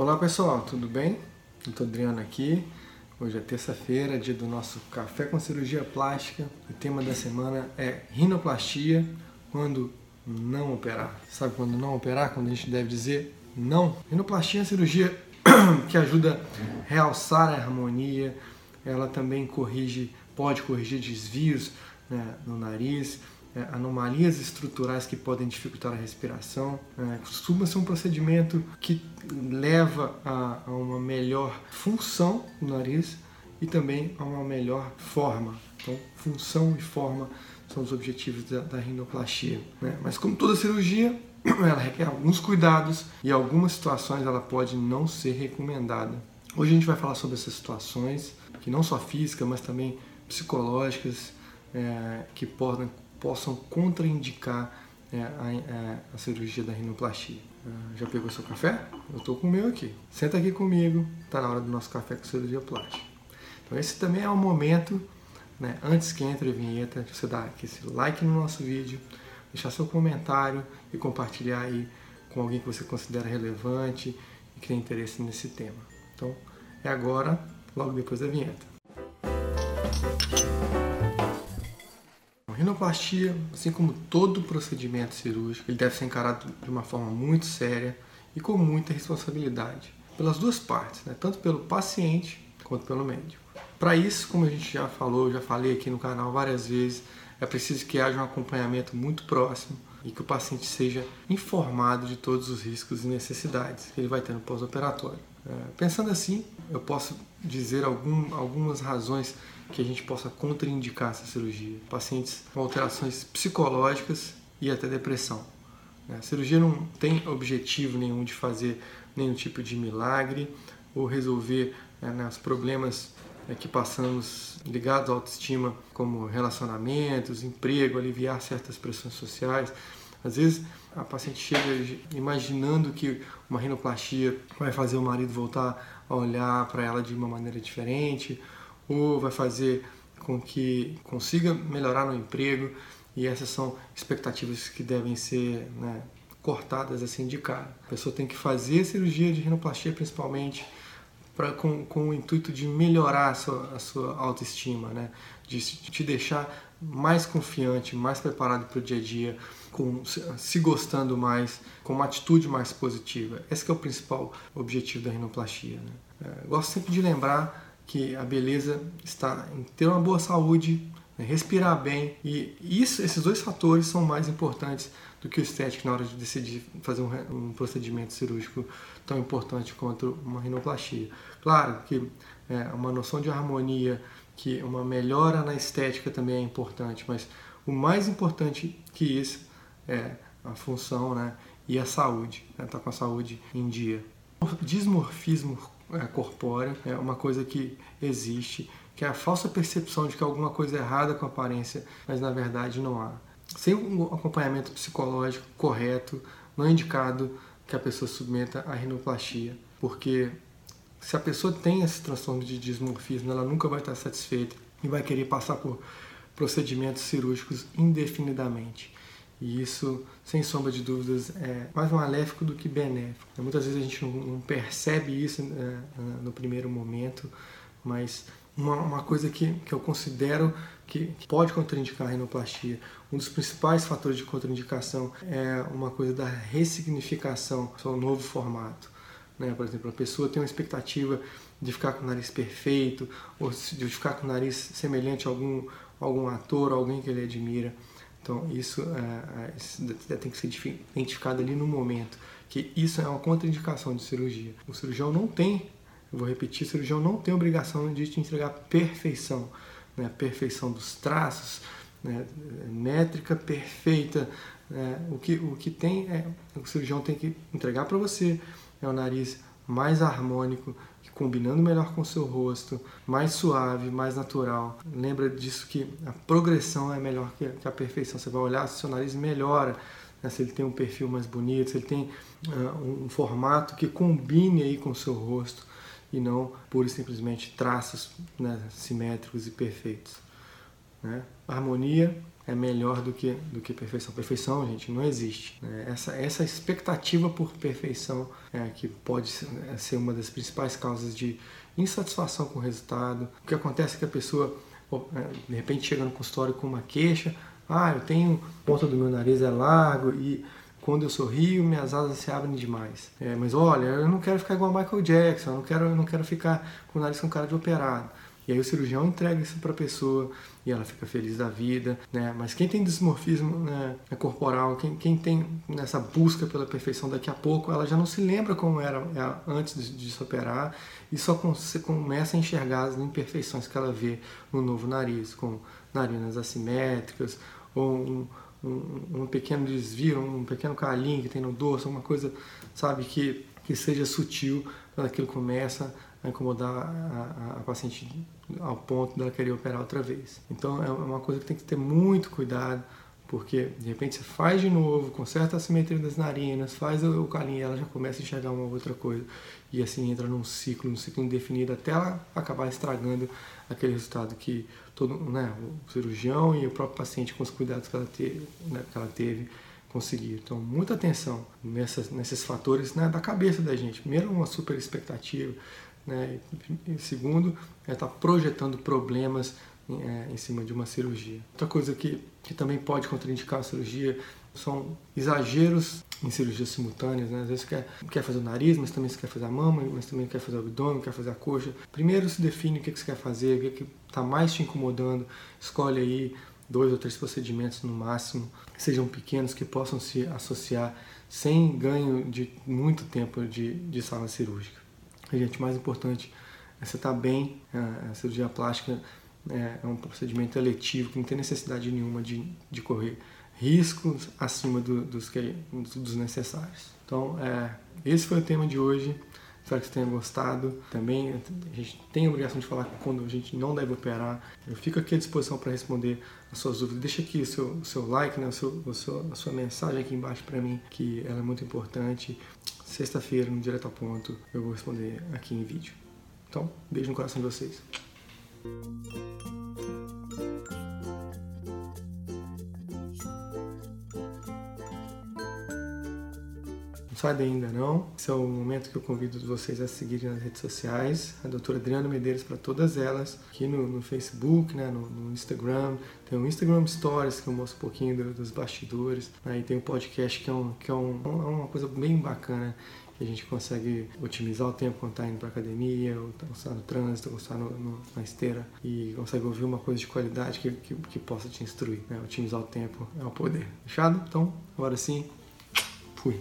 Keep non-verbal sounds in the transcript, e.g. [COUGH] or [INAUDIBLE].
Olá pessoal, tudo bem? Eu tô Adriano aqui. Hoje é terça-feira, dia do nosso Café com Cirurgia Plástica. O tema da semana é rinoplastia quando não operar. Sabe quando não operar? Quando a gente deve dizer não? Rinoplastia é cirurgia [COUGHS] que ajuda a realçar a harmonia, ela também corrige, pode corrigir desvios né, no nariz, é, anomalias estruturais que podem dificultar a respiração. É, costuma ser um procedimento que leva a, a, uma melhor função do nariz e também a uma melhor forma. Então, função e forma são os objetivos da, da rinoplastia. Né? Mas como toda cirurgia, [CLEARS THROAT] ela requer alguns cuidados e algumas situações ela pode não ser recomendada. Hoje a gente vai falar sobre essas situações, que não só físicas, mas também psicológicas, é, que podem possam contraindicar é, a, é, a, cirurgia da rinoplastia. Ah, já pegou seu café? Eu estou com o meu aqui. Senta aqui comigo, está na hora do nosso café com cirurgia plástica. Então esse também é o momento, né, antes que entre a vinheta, de você dar aqui esse like no nosso vídeo, deixar seu comentário e compartilhar aí com alguém que você considera relevante e que tem interesse nesse tema. Então é agora, logo depois da vinheta. Rinoplastia, assim como todo procedimento cirúrgico, ele deve ser encarado de uma forma muito séria e com muita responsabilidade, pelas duas partes, né? tanto pelo paciente quanto pelo médico. Para isso, como a gente já falou, já falei aqui no canal várias vezes, é preciso que haja um acompanhamento muito próximo e que o paciente seja informado de todos os riscos e necessidades que ele vai ter no pós-operatório. É, pensando assim, eu posso dizer algum, algumas razões que a gente possa contraindicar essa cirurgia. Pacientes com alterações psicológicas e até depressão. Né? A cirurgia não tem objetivo nenhum de fazer nenhum tipo de milagre ou resolver né, os problemas né, que passamos ligados à autoestima, como relacionamentos, emprego, aliviar certas pressões sociais. Às vezes a paciente chega imaginando que uma rinoplastia vai fazer o marido voltar a olhar para ela de uma maneira diferente, ou vai fazer com que consiga melhorar no emprego, e essas são expectativas que devem ser né, cortadas assim de cara. A pessoa tem que fazer cirurgia de rinoplastia principalmente pra, com, com o intuito de melhorar a sua, a sua autoestima, né? de, te deixar mais confiante, mais preparado para o dia a dia, com, se gostando mais, com uma atitude mais positiva. Esse é o principal objetivo da rinoplastia. Né? É, gosto sempre de lembrar que a beleza está em ter uma boa saúde, né, respirar bem e isso, esses dois fatores são mais importantes do que o estético na hora de decidir fazer um, um procedimento cirúrgico tão importante quanto uma rinoplastia. Claro que é, uma noção de harmonia, que uma melhora na estética também é importante, mas o mais importante que isso é a função né, e a saúde, né, tá com a saúde em dia. Dismorfismo é, corpórea é uma coisa que existe, que é a falsa percepção de que alguma coisa é errada com a aparência, mas na verdade não há. Sem um acompanhamento psicológico correto, não é indicado que a pessoa submeta a rinoplastia, porque se a pessoa tem esse transtorno de dismorfismo, ela nunca vai estar satisfeita e vai querer passar por procedimentos cirúrgicos indefinidamente. E isso, sem sombra de dúvidas, é mais maléfico do que benéfico. Muitas vezes a gente não, percebe isso né, no primeiro momento, mas uma, uma coisa que, que eu considero que, pode contraindicar a rinoplastia, um dos principais fatores de contraindicação é uma coisa da ressignificação, seu novo formato. Né? Por exemplo, a pessoa tem uma expectativa de ficar com o nariz perfeito, ou de ficar com o nariz semelhante a algum, algum ator, alguém que ele admira. Então, isso, é, é tem que ser identificado ali no momento, que isso é uma contraindicação de cirurgia. O cirurgião não tem, eu vou repetir, cirurgião não tem obrigação de te entregar perfeição, né? perfeição dos traços, né? métrica perfeita. Né? O, que, o que tem é, o cirurgião tem que entregar para você é o nariz mais harmônico, combinando melhor com o seu rosto, mais suave, mais natural. Lembra disso que a progressão é melhor que a perfeição. Você vai olhar se o seu nariz melhora, né? se ele tem um perfil mais bonito, se ele tem uh, um formato que combine aí com o seu rosto e não pura e simplesmente traços né, simétricos e perfeitos. Né? Harmonia é melhor do que, do que perfeição. Perfeição, gente, não existe. Né? Essa, essa expectativa por perfeição é que pode ser, é, uma das principais causas de insatisfação com o resultado. O que acontece é que a pessoa, é, de repente, chega no consultório com uma queixa, ah, eu tenho, ponta do meu nariz é largo e quando eu sorrio minhas asas se abrem demais. É, mas olha, eu não quero ficar igual Michael Jackson, eu não quero, eu não quero ficar com o nariz com cara de operado. E aí o cirurgião entrega isso para a pessoa e ela fica feliz da vida, né? Mas quem tem dismorfismo né, é corporal, quem, quem tem nessa busca pela perfeição daqui a pouco, ela já não se lembra como era antes de, de se operar e só começa a enxergar as imperfeições que ela vê no novo nariz, com narinas assimétricas ou um, um, um pequeno desvio, um pequeno calinho que tem no dorso, uma coisa, sabe, que, que seja sutil, quando aquilo começa a incomodar a, a, a paciente ao ponto dela querer operar outra vez. Então é uma coisa que tem que ter muito cuidado, porque de repente você faz de novo, conserta a simetria das narinas, faz o calinho e ela já começa a enxergar uma outra coisa. E assim entra num ciclo, num ciclo indefinido, até ela acabar estragando aquele resultado que todo né, o cirurgião e o próprio paciente, com os cuidados que ela né, que ela teve conseguir. Então, muita atenção nessas, nesses fatores né, da cabeça da gente. Primeiro, uma super expectativa, né? E segundo, é estar tá projetando problemas é, em cima de uma cirurgia. Outra coisa que, que também pode contraindicar a cirurgia são exageros em cirurgias simultâneas, né? Às vezes quer, quer fazer o nariz, mas também você quer fazer a mama, mas também quer fazer o abdômen, quer fazer a coxa. Primeiro se define o que, que você quer fazer, o que está mais te incomodando, escolhe aí dois ou três procedimentos no máximo, que sejam pequenos, que possam se associar sem ganho de muito tempo de, de sala cirúrgica. Gente, o mais importante é você estar tá bem. A cirurgia plástica é, é um procedimento eletivo que não tem necessidade nenhuma de, de correr riscos acima do, dos, que, dos necessários. Então, é, esse foi o tema de hoje. Espero que você tenha gostado. Também a gente tem a obrigação de falar quando a gente não deve operar. Eu fico aqui à disposição para responder as suas dúvidas. Deixa aqui o seu, o seu like, né, o seu, o seu, a sua mensagem aqui embaixo para mim, que ela é muito importante. Sexta-feira, no Direto ao Ponto, eu vou responder aqui em vídeo. Então, beijo no coração de vocês. Daí ainda não. Esse é o momento que eu convido vocês a seguirem nas redes sociais, a doutora Adriana Medeiros para todas elas, aqui no, no Facebook, né, no, no, Instagram. Tem o Instagram Stories, que eu mostro um pouquinho do, dos bastidores. Aí tem o podcast, que é, um, que é um, uma coisa bem bacana a gente consegue otimizar o tempo quando está indo para academia, ou está no trânsito, ou está no, na esteira, e consegue ouvir uma coisa de qualidade que, que, que possa te instruir. Né? Otimizar o tempo é o poder. Fechado? Então, agora sim, fui.